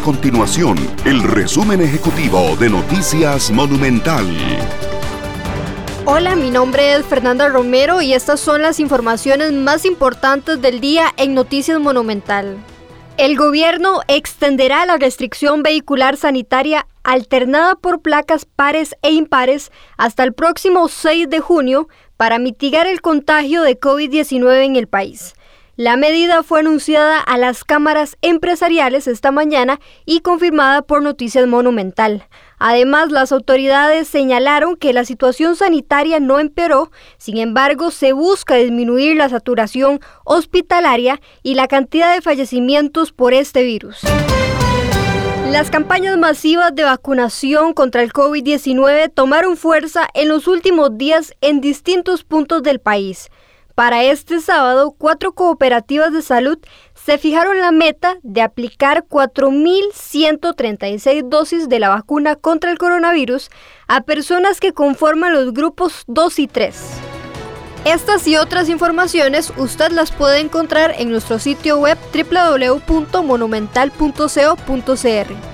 continuación el resumen ejecutivo de Noticias Monumental. Hola, mi nombre es Fernanda Romero y estas son las informaciones más importantes del día en Noticias Monumental. El gobierno extenderá la restricción vehicular sanitaria alternada por placas pares e impares hasta el próximo 6 de junio para mitigar el contagio de COVID-19 en el país. La medida fue anunciada a las cámaras empresariales esta mañana y confirmada por Noticias Monumental. Además, las autoridades señalaron que la situación sanitaria no empeoró, sin embargo, se busca disminuir la saturación hospitalaria y la cantidad de fallecimientos por este virus. Las campañas masivas de vacunación contra el COVID-19 tomaron fuerza en los últimos días en distintos puntos del país. Para este sábado, cuatro cooperativas de salud se fijaron la meta de aplicar 4.136 dosis de la vacuna contra el coronavirus a personas que conforman los grupos 2 y 3. Estas y otras informaciones usted las puede encontrar en nuestro sitio web www.monumental.co.cr.